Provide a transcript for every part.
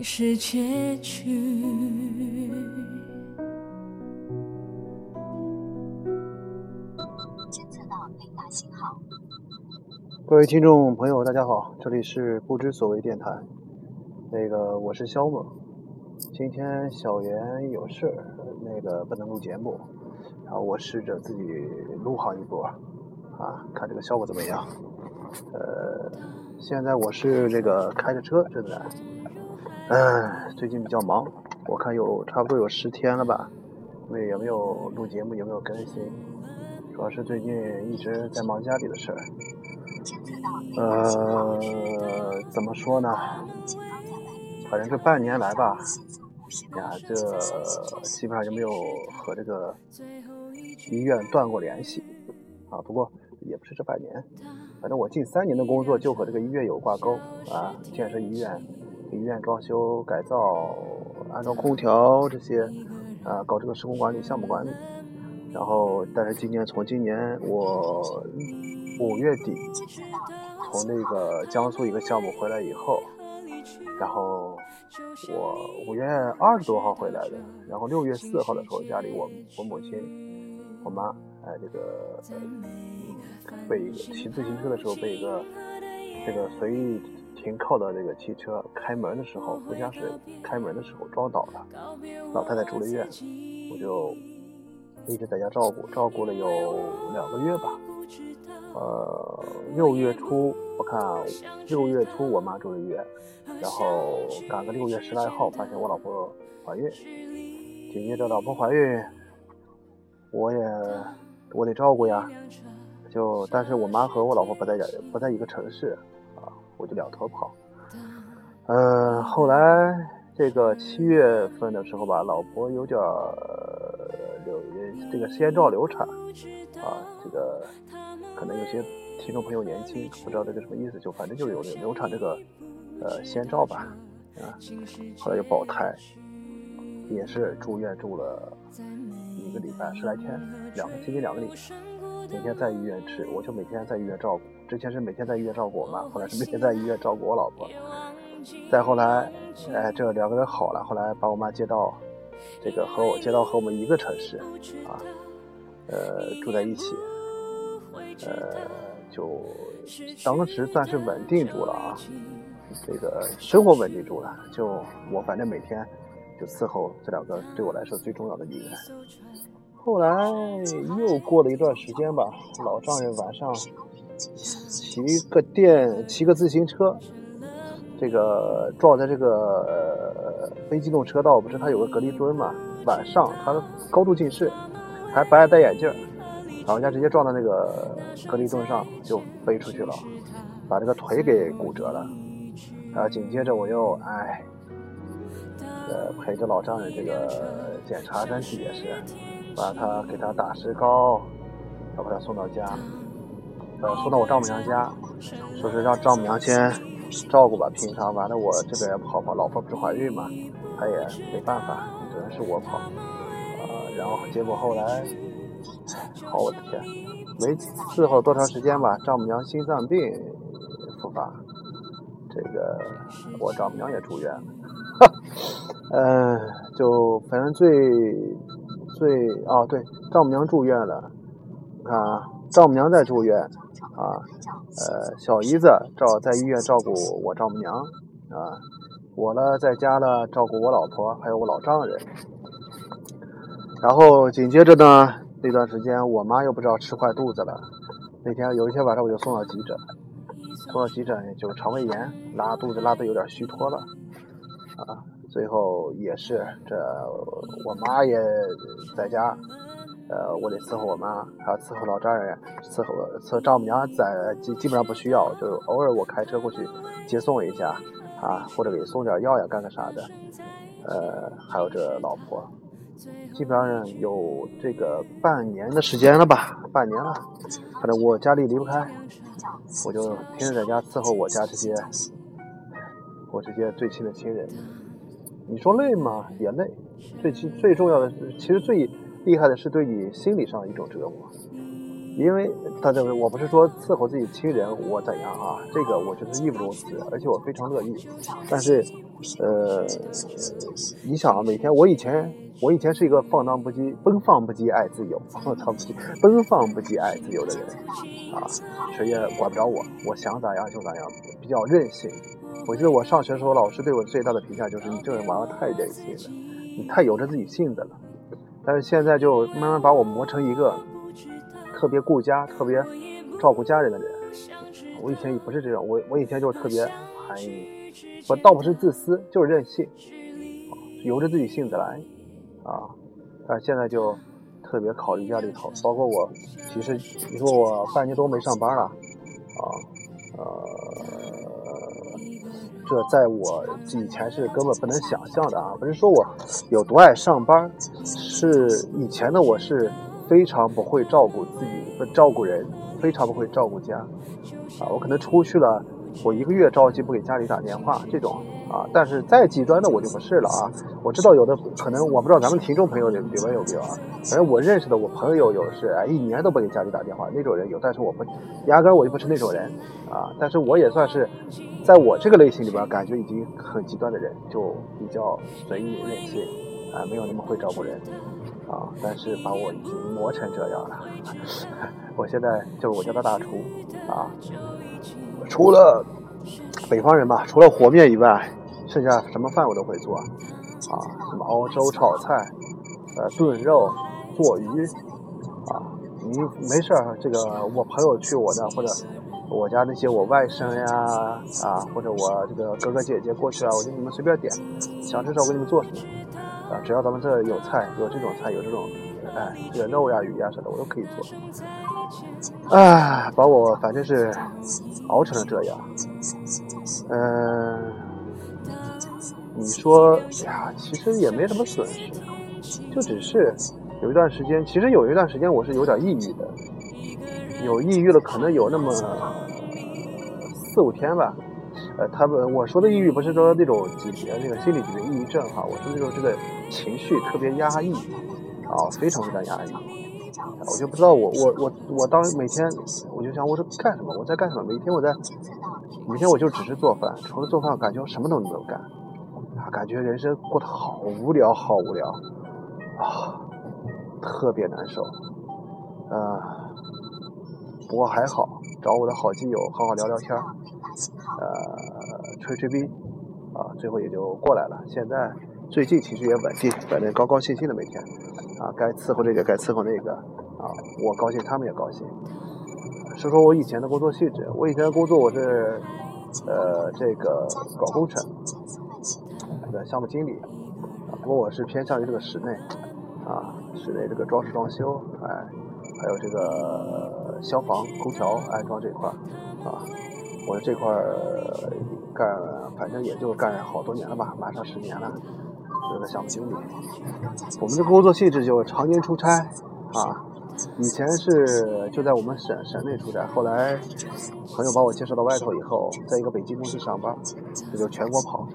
竟是结局。监测到雷达信号。各位听众朋友，大家好，这里是不知所谓电台。那个我是肖猛，今天小袁有事儿，那个不能录节目，然后我试着自己录好一波，啊，看这个效果怎么样。呃，现在我是这个开着车正在，嗯，最近比较忙，我看有差不多有十天了吧，因为也没有录节目，也没有更新，主要是最近一直在忙家里的事儿。呃，怎么说呢？反正这半年来吧，呀，这基本上就没有和这个医院断过联系啊。不过也不是这半年，反正我近三年的工作就和这个医院有挂钩啊，建设医院、医院装修改造、安装空调这些啊，搞这个施工管理、项目管理。然后，但是今年从今年我五月底从那。个江苏一个项目回来以后，然后我五月二十多号回来的，然后六月四号的时候，家里我我母亲、我妈，哎，这个被一个骑自行车的时候被一个这个随意停靠的这个汽车开门的时候，副驾驶开门的时候撞倒了，老太太住了院，我就一直在家照顾，照顾了有两个月吧，呃，六月初我看六月初我妈住的院，然后赶个六月十来号，发现我老婆怀孕，紧接着老婆怀孕，我也我得照顾呀，就但是我妈和我老婆不在不在一个城市，我就两头跑。呃，后来这个七月份的时候吧，老婆有点流这个先兆流产啊，这个可能有些听众朋友年轻不知道这个什么意思，就反正就是有流产这个呃先兆吧啊，后来就保胎，也是住院住了一个礼拜十来天，两个接近两个礼拜，每天在医院吃，我就每天在医院照顾，之前是每天在医院照顾我妈，后来是每天在医院照顾我老婆。再后来，哎，这两个人好了，后来把我妈接到这个和我接到和我们一个城市，啊，呃，住在一起，呃，就当时算是稳定住了啊，这个生活稳定住了，就我反正每天就伺候这两个对我来说最重要的女人。后来又过了一段时间吧，老丈人晚上骑个电，骑个自行车。这个撞在这个非机动车道，不是它有个隔离墩嘛？晚上他高度近视，还不爱戴眼镜，老人家直接撞到那个隔离墩上，就飞出去了，把这个腿给骨折了。然后紧接着我又哎，呃陪着老丈人这个检查身体也是，把他给他打石膏，然后把他送到家，呃送到我丈母娘家，说是让丈母娘先。照顾吧，平常完了我这边跑跑，老婆不是怀孕嘛，他也没办法，只能是我跑，啊，然后结果后来，好我的天，没伺候多长时间吧，丈母娘心脏病复发，这个我丈母娘也住院了，嗯，就反正最最啊对，丈母娘住院了，你看啊，丈母娘在住院。啊，呃，小姨子照在医院照顾我丈母娘，啊，我呢在家呢照顾我老婆还有我老丈人，然后紧接着呢那段时间我妈又不知道吃坏肚子了，那天有一天晚上我就送到急诊，送到急诊就肠胃炎，拉肚子拉的有点虚脱了，啊，最后也是这我妈也在家。呃，我得伺候我妈，还要伺候老丈人，伺候伺候丈母娘，在基基本上不需要，就偶尔我开车过去接送一下，啊，或者给送点药呀，干个啥的。呃，还有这老婆，基本上有这个半年的时间了吧，半年了，反正我家里离不开，我就天天在家伺候我家这些我这些最亲的亲人。你说累吗？也累。最其最重要的是，其实最。厉害的是对你心理上的一种折磨，因为大家我不是说伺候自己亲人我怎样啊，这个我觉得义不容辞，而且我非常乐意。但是，呃，你想啊，每天我以前我以前是一个放荡不羁、奔放不羁爱自由、放荡不羁、奔放不羁爱自由的人啊，谁也管不着我，我想咋样就咋样，比较任性。我记得我上学的时候，老师对我最大的评价就是你这个人玩的太任性了，你太由着自己性子了。但是现在就慢慢把我磨成一个特别顾家、特别照顾家人的人。我以前也不是这种，我我以前就是特别含义，我倒不是自私，就是任性，由着自己性子来啊。但现在就特别考虑家里头，包括我，其实你说我半年多没上班了啊，呃。这在我以前是根本不能想象的啊！不是说我有多爱上班，是以前的我是非常不会照顾自己、不照顾人，非常不会照顾家啊！我可能出去了，我一个月着急不给家里打电话这种啊！但是再极端的我就不是了啊！我知道有的可能我不知道咱们听众朋友里里面有没有啊？反正我认识的我朋友有是哎一年都不给家里打电话那种人有，但是我不压根我就不是那种人啊！但是我也算是。在我这个类型里边，感觉已经很极端的人，就比较随意任性，啊，没有那么会照顾人，啊，但是把我已经磨成这样了。我现在就是我家的大厨，啊，除了北方人吧，除了和面以外，剩下什么饭我都会做，啊，什么熬粥、炒菜，呃，炖肉、做鱼，啊，你没事儿，这个我朋友去我那或者我家那些我外甥呀啊，或者我这个哥哥姐姐过去啊，我就你们随便点，想吃什么我给你们做什么啊，只要咱们这有菜，有这种菜，有这种哎，这个肉呀、鱼呀啥的，我都可以做。哎，把我反正是熬成了这样。嗯、你说呀，其实也没什么损失，就只是有一段时间，其实有一段时间我是有点抑郁的，有抑郁了，可能有那么四五天吧。呃，他们我说的抑郁不是说那种级别那个心理级别抑郁症哈，我说那种这个情绪特别压抑啊，非常非常压抑。我就不知道我我我我当每天我就想我是干什么？我在干什么？每天我在每天我就只是做饭，除了做饭，感觉我什么都没有干感觉人生过得好无聊，好无聊啊，特别难受。呃，不过还好，找我的好基友好好聊聊天，呃，吹吹逼啊，最后也就过来了。现在最近情绪也稳定，反正高高兴兴的每天啊，该伺候这个该伺候那个啊，我高兴他们也高兴。说说我以前的工作性质，我以前的工作我是呃这个搞工程，这个项目经理，啊，不过我是偏向于这个室内啊，室内这个装饰装修，哎，还有这个消防空调安装这块儿啊，我这块儿干，反正也就干好多年了吧，马上十年了，这个项目经理。我们的工作性质就常年出差啊。以前是就在我们省省内出差，后来朋友把我介绍到外头以后，在一个北京公司上班，这就全国跑，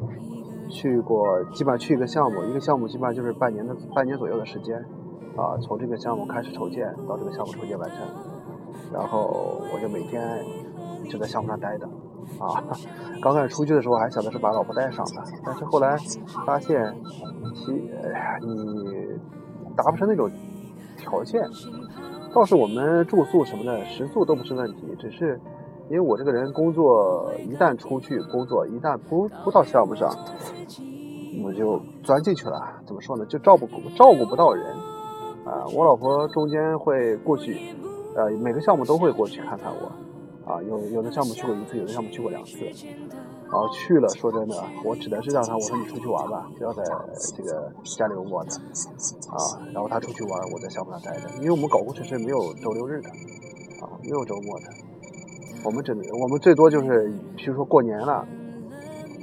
去过基本上去一个项目，一个项目基本上就是半年的半年左右的时间，啊，从这个项目开始筹建到这个项目筹建完成，然后我就每天就在项目上待着，啊，刚开始出去的时候还想的是把老婆带上的，但是后来发现，其哎呀你达不成那种条件。倒是我们住宿什么的食宿都不是问题，只是因为我这个人工作一旦出去工作，一旦不不到项目上，我就钻进去了。怎么说呢？就照顾照顾不到人啊！我老婆中间会过去，呃，每个项目都会过去看看我啊。有有的项目去过一次，有的项目去过两次。然后去了，说真的，我只能是让他我说你出去玩吧，不要在这个家里窝着啊。然后他出去玩，我在项目上待着，因为我们搞工程是没有周六日的啊，没有周末的。我们只能我们最多就是，比如说过年了，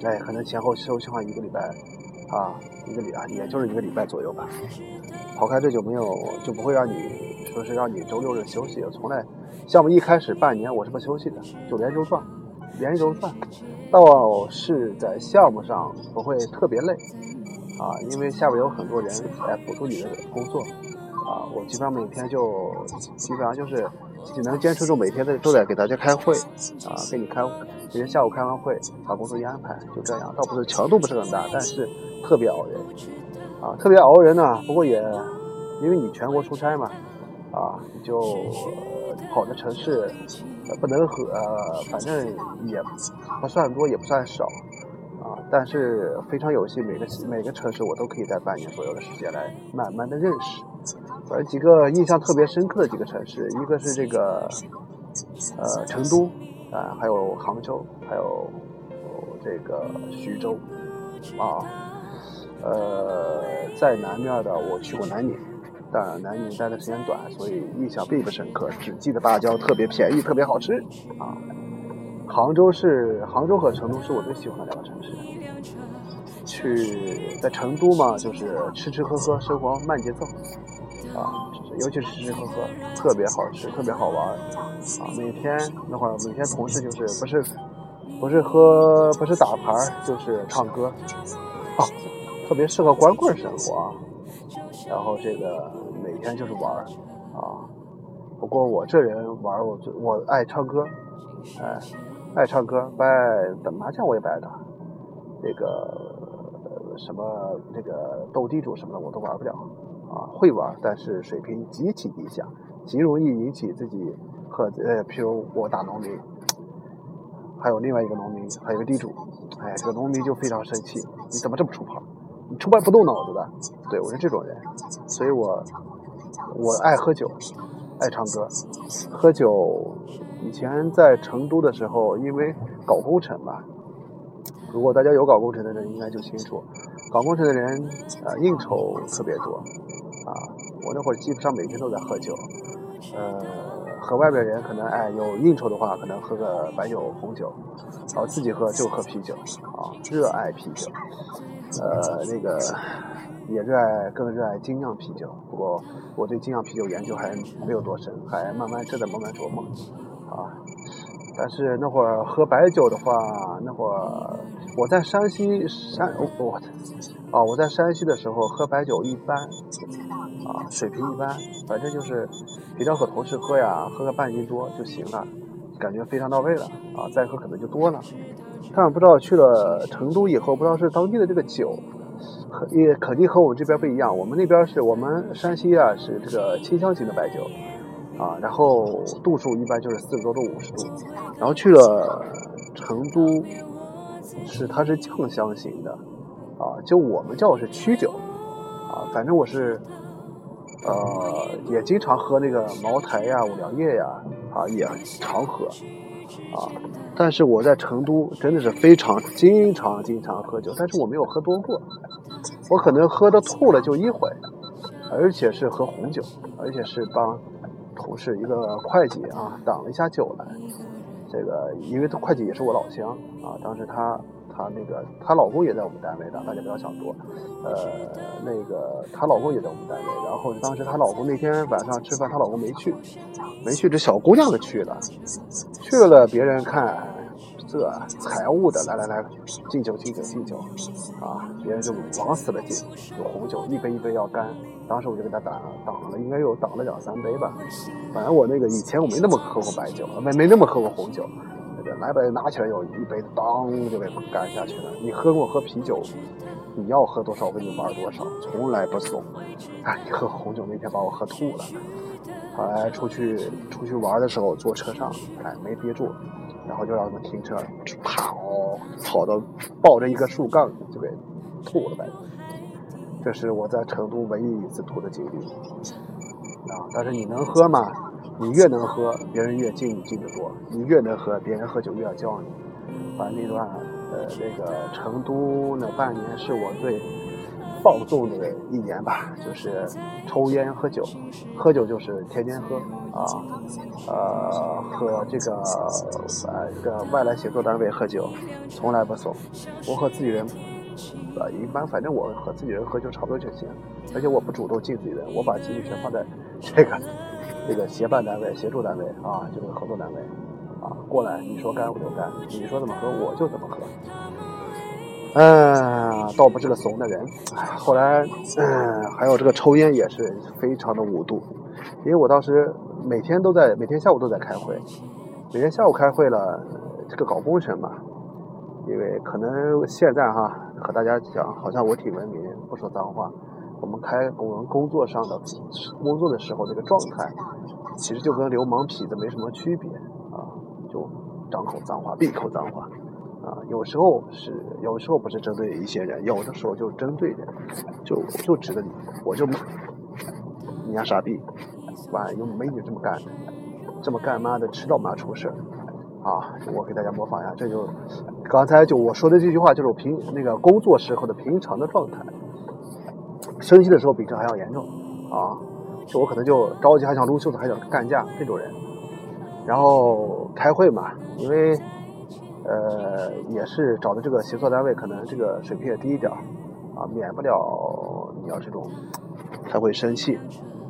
哎，可能前后休息上一个礼拜啊，一个礼啊，也就是一个礼拜左右吧。跑开这就没有就不会让你说是让你周六日休息，从来项目一开始半年我是不休息的，就连轴转。连轴转，倒是在项目上不会特别累，啊，因为下边有很多人来辅助你的工作，啊，我基本上每天就基本上就是只能坚持住每天在都在给大家开会，啊，给你开，今天下午开完会把工作一安排，就这样，倒不是强度不是很大，但是特别熬人，啊，特别熬人呢，不过也因为你全国出差嘛，啊，你就跑的城市。不能和，呃，反正也不算多，也不算少，啊，但是非常有幸，每个每个城市我都可以在半年左右的时间来慢慢的认识。反正几个印象特别深刻的几个城市，一个是这个，呃，成都，啊，还有杭州，还有这个徐州，啊，呃，在南面的我去过南宁。但南宁待的时间短，所以印象并不深刻，只记得芭蕉特别便宜，特别好吃啊。杭州是杭州和成都是我最喜欢的两个城市。去在成都嘛，就是吃吃喝喝，生活慢节奏啊，尤其是吃吃喝喝，特别好吃，特别好玩啊。每天那会儿，每天同事就是不是不是喝不是打牌就是唱歌啊，特别适合光棍生活啊。然后这个每天就是玩啊，不过我这人玩儿，我我爱唱歌，哎，爱唱歌，不爱打麻将我也不爱打，这个什么这个斗地主什么的我都玩不了啊，会玩，但是水平极其低下，极容易引起自己和呃，譬如我打农民，还有另外一个农民，还有一个地主，哎，这个农民就非常生气，你怎么这么出牌？你出牌不动脑子的，对我是这种人，所以我我爱喝酒，爱唱歌，喝酒。以前在成都的时候，因为搞工程嘛，如果大家有搞工程的人，应该就清楚，搞工程的人呃，应酬特别多。我那会儿基本上每天都在喝酒，呃，和外边人可能哎有应酬的话，可能喝个白酒、红酒，然后自己喝就喝啤酒啊，热爱啤酒，呃，那个。也热爱，更热爱精酿啤酒。不过我对精酿啤酒研究还没有多深，还慢慢正在慢慢琢磨啊。但是那会儿喝白酒的话，那会儿我在山西山我啊我在山西的时候喝白酒一般啊水平一般，反正就是平常和同事喝呀，喝个半斤多就行了，感觉非常到位了啊。再喝可能就多了。但不知道去了成都以后，不知道是当地的这个酒。也肯定和我们这边不一样，我们那边是我们山西啊，是这个清香型的白酒，啊，然后度数一般就是四十多度、五十度，然后去了成都，是它是酱香型的，啊，就我们叫是曲酒，啊，反正我是，呃，也经常喝那个茅台呀、五粮液呀，啊，也常喝。啊，但是我在成都真的是非常经常经常喝酒，但是我没有喝多过，我可能喝的吐了就一回，而且是喝红酒，而且是帮同事一个会计啊挡了一下酒来，这个因为会计也是我老乡啊，当时他。她那个，她老公也在我们单位的，大家不要想多。呃，那个她老公也在我们单位，然后当时她老公那天晚上吃饭，她老公没去，没去，这小姑娘的去了，去了，别人看这财务的，来来来，敬酒敬酒敬酒，啊，别人就往死了敬，有红酒一杯一杯要干，当时我就给他挡挡了，应该有挡了两三杯吧，反正我那个以前我没那么喝过白酒，没没那么喝过红酒。来杯拿起来有一杯，当就给干下去了。你喝过喝啤酒，你要喝多少我给你玩多少，从来不怂。哎，喝红酒那天把我喝吐了。后来出去出去玩的时候坐车上，哎没憋住，然后就让他们停车，跑跑到抱着一个树杠就给吐了呗。这是我在成都唯一一次吐的经历。啊，但是你能喝吗？你越能喝，别人越敬你敬得多；你越能喝，别人喝酒越要叫你。反正那段，呃，那个成都那半年是我最放纵的一年吧，就是抽烟喝酒，喝酒就是天天喝啊，呃，和这个呃这个外来协作单位喝酒，从来不怂。我和自己人，呃，一般，反正我和自己人喝酒差不多就行，而且我不主动敬自己人，我把精力全放在这个。这个协办单位、协助单位啊，就是合作单位啊，过来你说干我就干，你说怎么喝我就怎么喝。嗯，倒不是个怂的人。后来，嗯，还有这个抽烟也是非常的无度，因为我当时每天都在，每天下午都在开会，每天下午开会了，这个搞工程嘛，因为可能现在哈和大家讲，好像我挺文明，不说脏话。我们开我们工作上的工作的时候，这个状态其实就跟流氓痞子没什么区别啊，就张口脏话，闭口脏话啊。有时候是，有时候不是针对一些人，有的时候就针对人，就就指着你，我就骂你丫傻逼，完有美女这么干，这么干妈的，迟早妈出事啊！我给大家模仿一下，这就刚才就我说的这句话，就是我平那个工作时候的平常的状态。生气的时候比这还要严重，啊，就我可能就着急，还想撸袖子，还想干架这种人。然后开会嘛，因为呃也是找的这个协作单位，可能这个水平也低一点啊，免不了你要这种他会生气，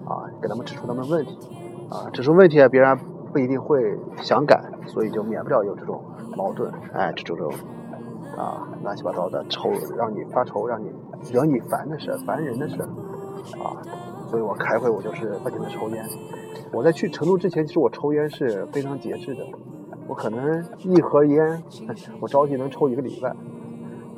啊，给他们指出他们问题，啊，指出问题啊，别人不一定会想改，所以就免不了有这种矛盾，哎，这种这种。啊，乱七八糟的愁，让你发愁，让你惹你烦的事，烦人的事，啊，所以我开会我就是不停的抽烟。我在去成都之前，其实我抽烟是非常节制的，我可能一盒烟，我着急能抽一个礼拜。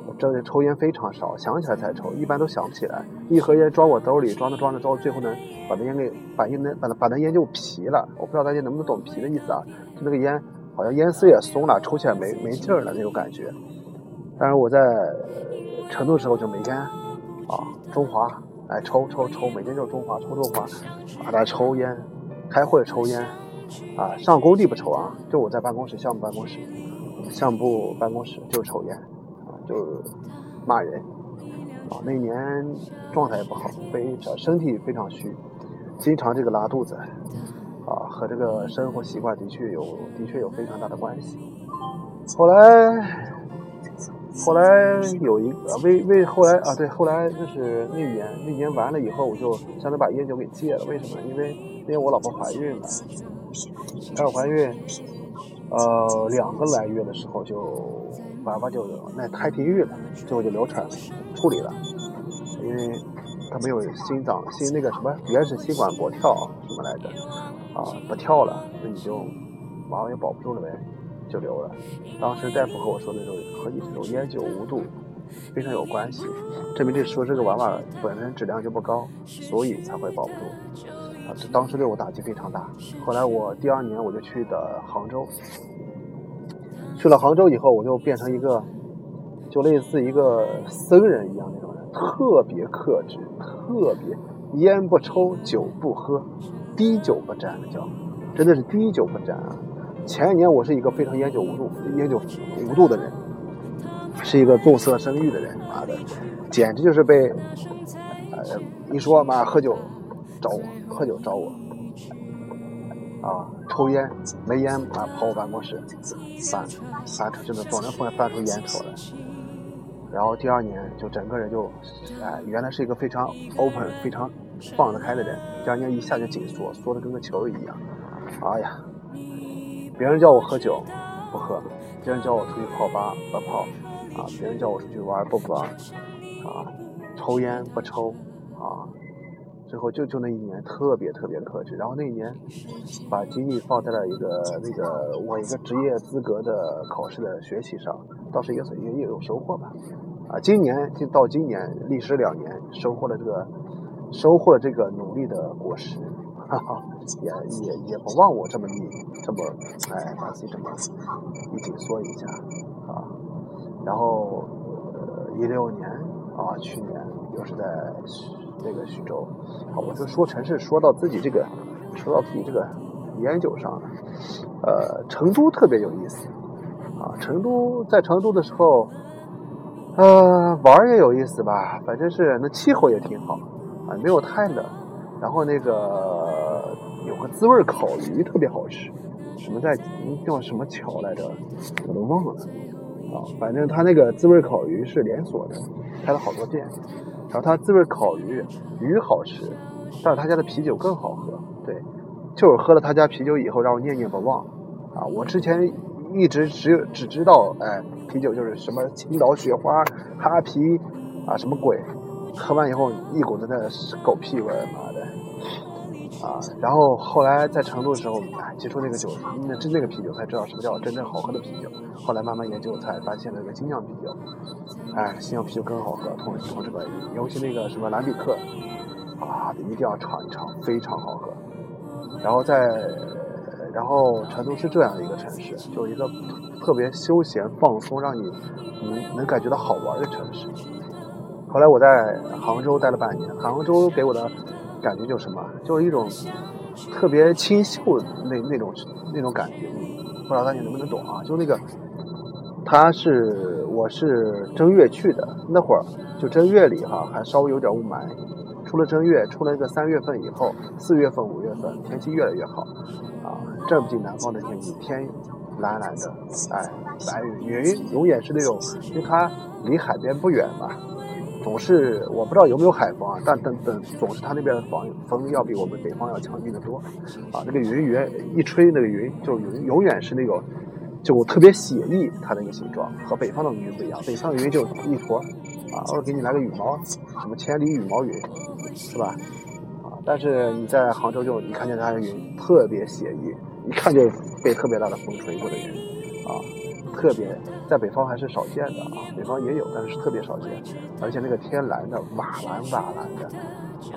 我这抽烟非常少，想起来才抽，一般都想不起来。一盒烟装我兜里，装着装着，到最后呢，把那烟给把烟那把把那烟就皮了。我不知道大家能不能懂皮的意思啊？就那个烟好像烟丝也松了，抽起来没没劲儿了那种感觉。但是我在成都的时候就每天啊中华来抽抽抽，每天就中华抽中华，啊来抽烟开会抽烟，啊，上工地不抽啊，就我在办公室项目办公室，项目部办公室就抽烟，啊，就骂人，啊，那年状态也不好，非常身体非常虚，经常这个拉肚子，啊，和这个生活习惯的确有的确有非常大的关系。后来，后来有一个为为后来啊，对，后来就是那年那年完了以后，我就相当于把烟酒给戒了。为什么？因为因为我老婆怀孕了，她怀孕，呃，两个来月的时候就娃娃就那胎停育了，最后就流产了，处理了，因为他没有心脏心那个什么原始心管搏跳什么来着啊，不跳了，那你就娃娃也保不住了呗。就留了。当时大夫和我说的时候，和你这种烟酒无度非常有关系，证明这说这个娃娃本身质量就不高，所以才会保不住。啊，这当时对我打击非常大。后来我第二年我就去的杭州，去了杭州以后，我就变成一个，就类似一个僧人一样那种人，特别克制，特别烟不抽，酒不喝，滴酒不沾的叫，真的是滴酒不沾啊。前一年我是一个非常烟酒无度、烟酒无度的人，是一个重色生育的人，妈的，简直就是被，呃，一说妈喝酒找我，喝酒找我，啊，抽烟没烟啊跑我办公室，翻翻出真的总能翻翻出烟头来，然后第二年就整个人就，哎，原来是一个非常 open、非常放得开的人，第二年一下就紧缩，缩的跟个球一样，哎呀。别人叫我喝酒，不喝；别人叫我出去泡吧，不泡；啊，别人叫我出去玩，不玩；啊，抽烟不抽；啊，最后就就那一年特别特别克制。然后那一年，把精力放在了一个那个我一个职业资格的考试的学习上，倒是也也也有收获吧。啊，今年就到今年，历时两年，收获了这个收获了这个努力的果实。哈哈，也也也不忘我这么一这么哎把自己这么一紧缩一下啊，然后一六年啊去年又是在那个徐州啊，我就说城市说到自己这个说到自己这个研究上了，呃成都特别有意思啊，成都在成都的时候呃玩也有意思吧，反正是那气候也挺好啊，没有太冷。然后那个有个滋味烤鱼特别好吃，什么在叫什么桥来着，我都忘了啊。反正他那个滋味烤鱼是连锁的，开了好多店。然后他滋味烤鱼鱼好吃，但是他家的啤酒更好喝。对，就是喝了他家啤酒以后，让我念念不忘啊。我之前一直只有只知道，哎，啤酒就是什么青岛雪花、哈啤啊，什么鬼。喝完以后一股子那狗屁味，妈的！啊，然后后来在成都的时候，接触那个酒，那真那个啤酒才知道什么叫真正好喝的啤酒。后来慢慢研究，才发现那个精酿啤酒，哎，精酿啤酒更好喝。同同这个，尤其那个什么兰比克，啊，一定要尝一尝，非常好喝。然后在，然后成都是这样的一个城市，就一个特别休闲放松，让你能能感觉到好玩的城市。后来我在杭州待了半年，杭州给我的感觉就是什么？就是一种特别清秀那那种那种感觉，不知道大家能不能懂啊？就那个，他是我是正月去的，那会儿就正月里哈还稍微有点雾霾，出了正月，出了一个三月份以后，四月份、五月份天气越来越好，啊，正经南方的天气，天蓝蓝的，哎，白云，云永远是那种，因为它离海边不远嘛。总是我不知道有没有海风啊，但等等，总是它那边的风风要比我们北方要强劲的多，啊，那个云云一吹，那个云就云永远是那种就特别写意，它那个形状和北方的云不一样，北方的云就一坨，啊，偶尔给你来个羽毛，什么千里羽毛云，是吧？啊，但是你在杭州就你看见它的云特别写意，一看就被特别大的风吹过的云，啊。特别在北方还是少见的啊，北方也有，但是特别少见。而且那个天蓝的瓦蓝瓦蓝的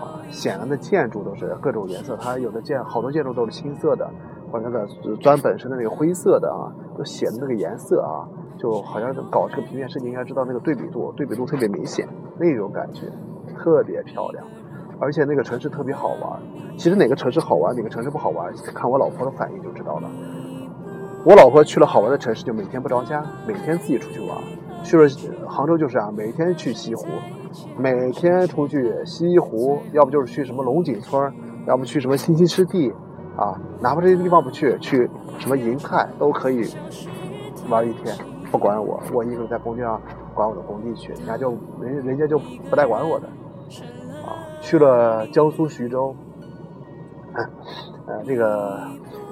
啊，显然的建筑都是各种颜色。它有的建好多建筑都是青色的，或者那个砖本身的那个灰色的啊，都显的那个颜色啊，就好像搞这个平面设计应该知道那个对比度，对比度特别明显，那种感觉特别漂亮而且那个城市特别好玩。其实哪个城市好玩，哪个城市不好玩，看我老婆的反应就知道了。我老婆去了好玩的城市，就每天不着家，每天自己出去玩。去了杭州就是啊，每天去西湖，每天出去西湖，要不就是去什么龙井村，要不去什么新兴湿地，啊，哪怕这些地方不去，去什么银泰都可以玩一天，不管我，我一个人在工地上管我的工地去，人家就人人家就不带管我的，啊，去了江苏徐州，呃，这个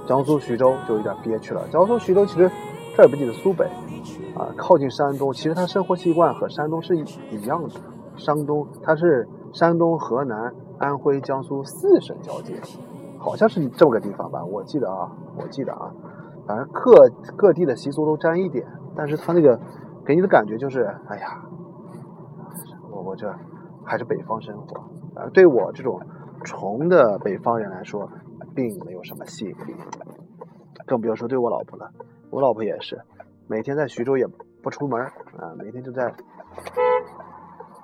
江苏徐州就有点憋屈了。江苏徐州其实这儿不记得苏北，啊，靠近山东，其实它生活习惯和山东是一一样的。山东它是山东、河南、安徽、江苏四省交界，好像是这么个地方吧？我记得啊，我记得啊，反正各各地的习俗都沾一点，但是它那个给你的感觉就是，哎呀，我我这还是北方生活，啊，对我这种穷的北方人来说。并没有什么吸引力，更不要说对我老婆了。我老婆也是，每天在徐州也不出门啊，每天就在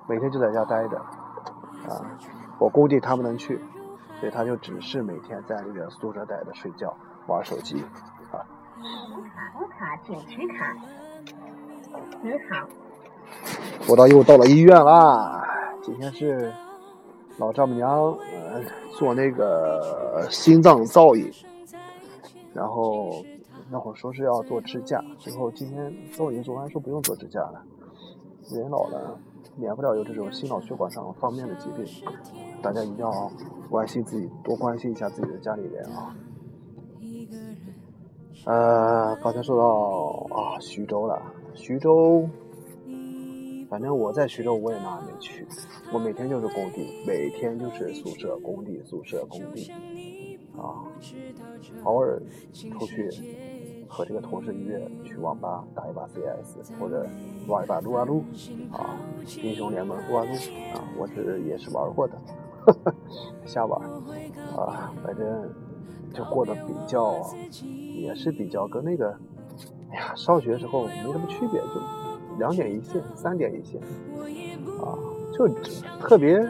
每天就在家待着啊。我估计他不能去，所以他就只是每天在那个宿舍待着睡觉、玩手机啊。卡卡，请取卡。很好。我到又到了医院啦，今天是。老丈母娘呃做那个心脏造影，然后那会儿说是要做支架，最后今天造影做完说不用做支架了。人老了，免不了有这种心脑血管上方面的疾病，大家一定要关心自己，多关心一下自己的家里人啊。呃，刚才说到啊徐州了，徐州。反正我在徐州，我也哪也没去。我每天就是工地，每天就是宿舍、工地、宿舍、工地，啊，偶尔出去和这个同事约去网吧打一把 CS，或者玩一把撸啊撸，啊，英雄联盟撸啊撸，啊，我是也是玩过的，瞎玩，啊，反正就过得比较，也是比较跟那个，哎呀，上学时候没什么区别，就。两点一线，三点一线，啊，就特别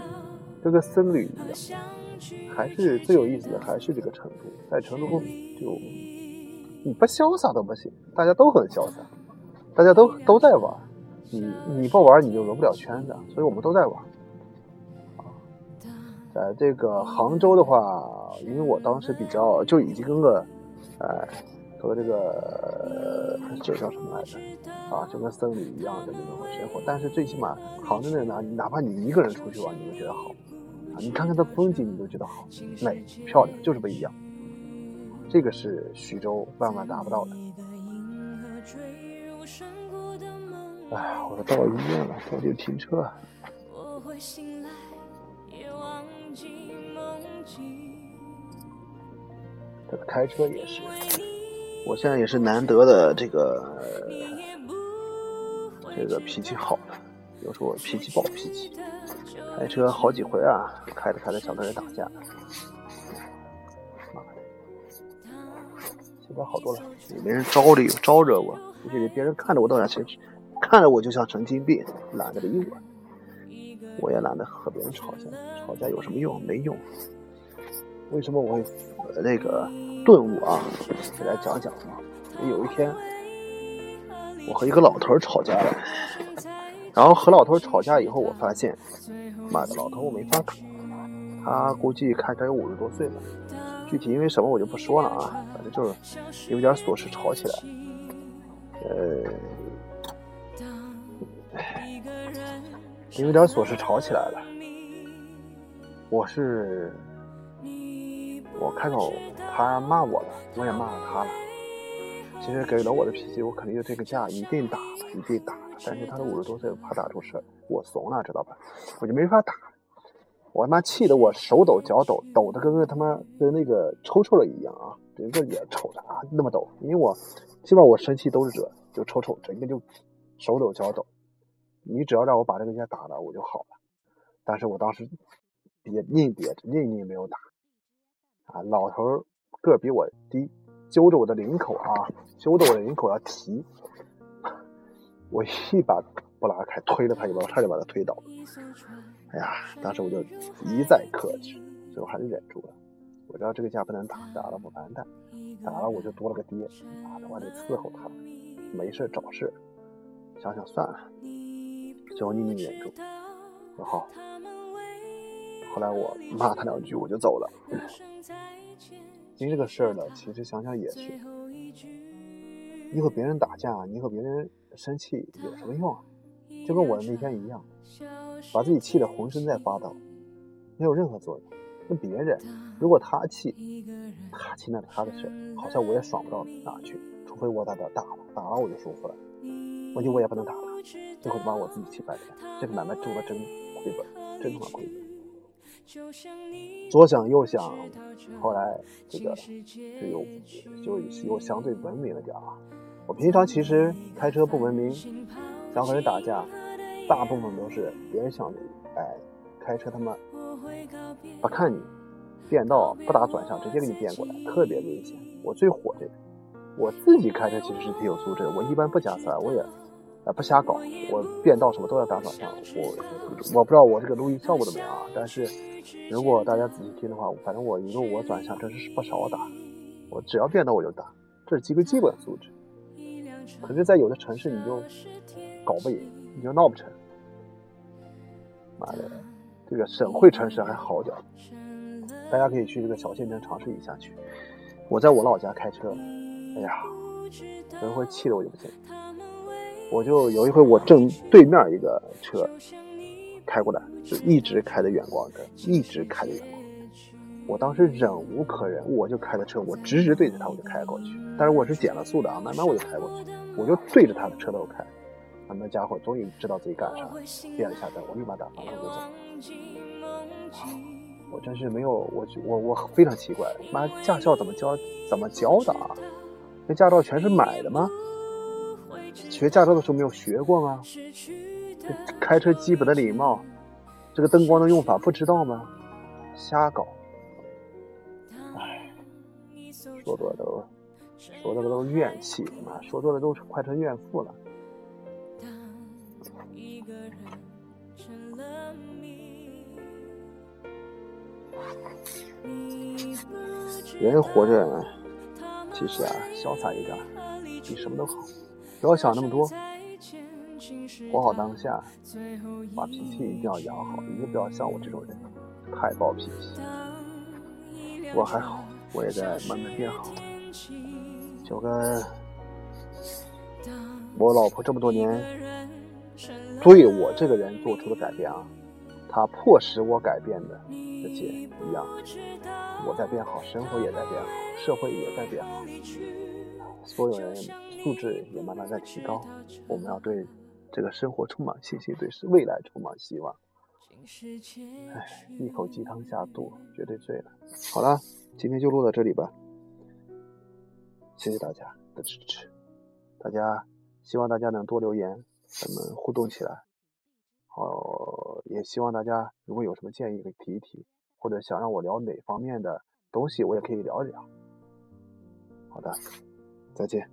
跟个僧侣一样，还是最有意思的，还是这个成都，在成都就你不潇洒都不行，大家都很潇洒，大家都都在玩，你你不玩你就融不了圈子，所以我们都在玩，啊，在这个杭州的话，因为我当时比较就已经跟个，哎。和这个这叫什么来着？啊，就跟僧侣一样的那种生活。但是最起码杭州人哪哪怕你一个人出去玩，你都觉得好啊！你看看它风景，你都觉得好美漂亮，就是不一样。这个是徐州万万达不到的。哎，我都到医院了，到底停车。这个开车也是。我现在也是难得的这个这个脾气好了，有时候我脾气暴脾气，开车好几回啊，开着开着想跟人打架，妈的，现在好多了，也没人招理招惹我，而且别人看着我都想生气，看着我就像神经病，懒得理我，我也懒得和别人吵架，吵架有什么用？没用。为什么我会我的那个？顿悟啊，给大家讲讲啊。有一天，我和一个老头吵架了，然后和老头吵架以后，我发现，妈的，老头我没法打，他估计看着有五十多岁了。具体因为什么我就不说了啊，反正就是有点琐事吵起来，呃，因为点琐事吵起来了。我是。我开口，他骂我了，我也骂了他了。其实给了我的脾气，我肯定就这个架一定打了，一定打了。但是他都五十多岁，怕打出事，我怂了，知道吧？我就没法打。我他妈气得我手抖脚抖，抖得跟个他妈跟那个抽抽了一样啊！整个脸抽的啊，那么抖。因为我基本上我生气都是这，就抽抽，整个就手抖脚抖。你只要让我把这个架打了，我就好了。但是我当时憋硬憋着，硬硬没有打。啊，老头个比我低，揪着我的领口啊，揪着我的领口要提，我一把不拉开，推了他一把，我差点把他推倒。哎呀，当时我就一再克制，最后还是忍住了。我知道这个架不能打，打了我完蛋，打了我就多了个爹，妈的，我得伺候他，没事找事。想想算了，最后宁宁忍住，说好。后来我骂他两句，我就走了。因为这个事儿呢，其实想想也是，你和别人打架，你和别人生气有什么用啊？就跟我的那天一样，把自己气得浑身在发抖，没有任何作用。那别人如果他气，他气那是他的事，好像我也爽不到哪去。除非我打他打了，打了我就舒服了。问题我也不能打他，最后把我自己气翻天。这个买卖做的真亏本，真他妈亏本。左想右想，后来这个就有就又相对文明了点啊。我平常其实开车不文明，想和人打架，大部分都是别人想着，哎，开车他妈不看你，变道不打转向，直接给你变过来，特别危险。我最火这个，我自己开车其实是挺有素质的，我一般不加塞，我也。啊，不瞎搞，我变道什么都要打转向。我我不知道我这个录音效果怎么样啊？但是如果大家仔细听的话，反正我一路我转向真是不少打。我只要变道我就打，这是几个基本素质。可是，在有的城市你就搞不赢，你就闹不成。妈的，这个省会城市还好点，大家可以去这个小县城尝试一下去。我在我老家开车，哎呀，有一回气得我就不行。我就有一回，我正对面一个车开过来，就一直开的远光灯，一直开的远光。我当时忍无可忍，我就开着车，我直直对着他，我就开过去。但是我是减了速的啊，慢慢我就开过去，我就对着他的车头开。那家伙终于知道自己干啥，了，点了下灯，我立马打方向就走。我真是没有，我我我非常奇怪，妈驾校怎么教怎么教的啊？那驾照全是买的吗？学驾照的时候没有学过吗？开车基本的礼貌，这个灯光的用法不知道吗？瞎搞！哎，说多了都说多了都怨气，妈说多了都是快成怨妇了。人活着，其实啊，潇洒一点比什么都好。不要想那么多，活好当下，把脾气一定要养好。一定不要像我这种人，太暴脾气。我还好，我也在慢慢变好。就跟我老婆这么多年对我这个人做出的改变啊，她迫使我改变的这些一样，我在变好，生活也在变好，社会也在变好，所有人。素质也慢慢在提高，我们要对这个生活充满信心，对未来充满希望。哎，一口鸡汤下肚，绝对醉了。好了，今天就录到这里吧，谢谢大家的支持。大家希望大家能多留言，咱们互动起来。好，也希望大家如果有什么建议可以提一提，或者想让我聊哪方面的东西，我也可以聊一聊。好的，再见。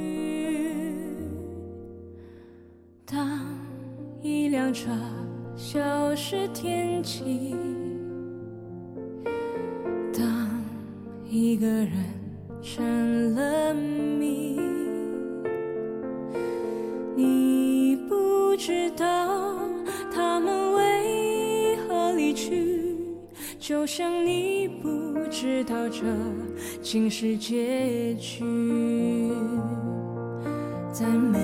是天际，当一个人成了谜，你不知道他们为何离去，就像你不知道这竟是结局，在每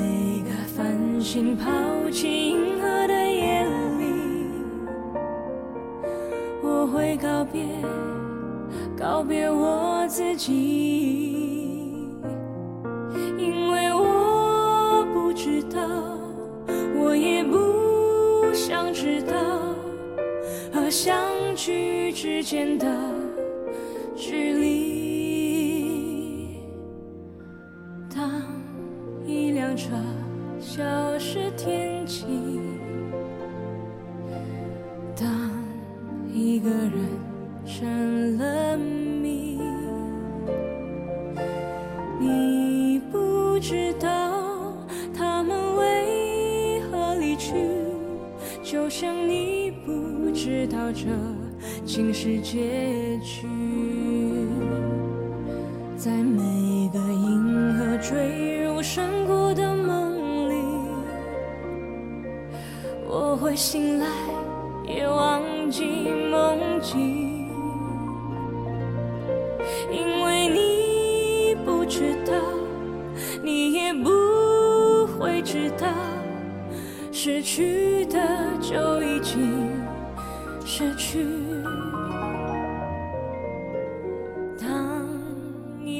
个繁星抛弃银河的告别告别我自己因为我不知道我也不想知道和相聚之间的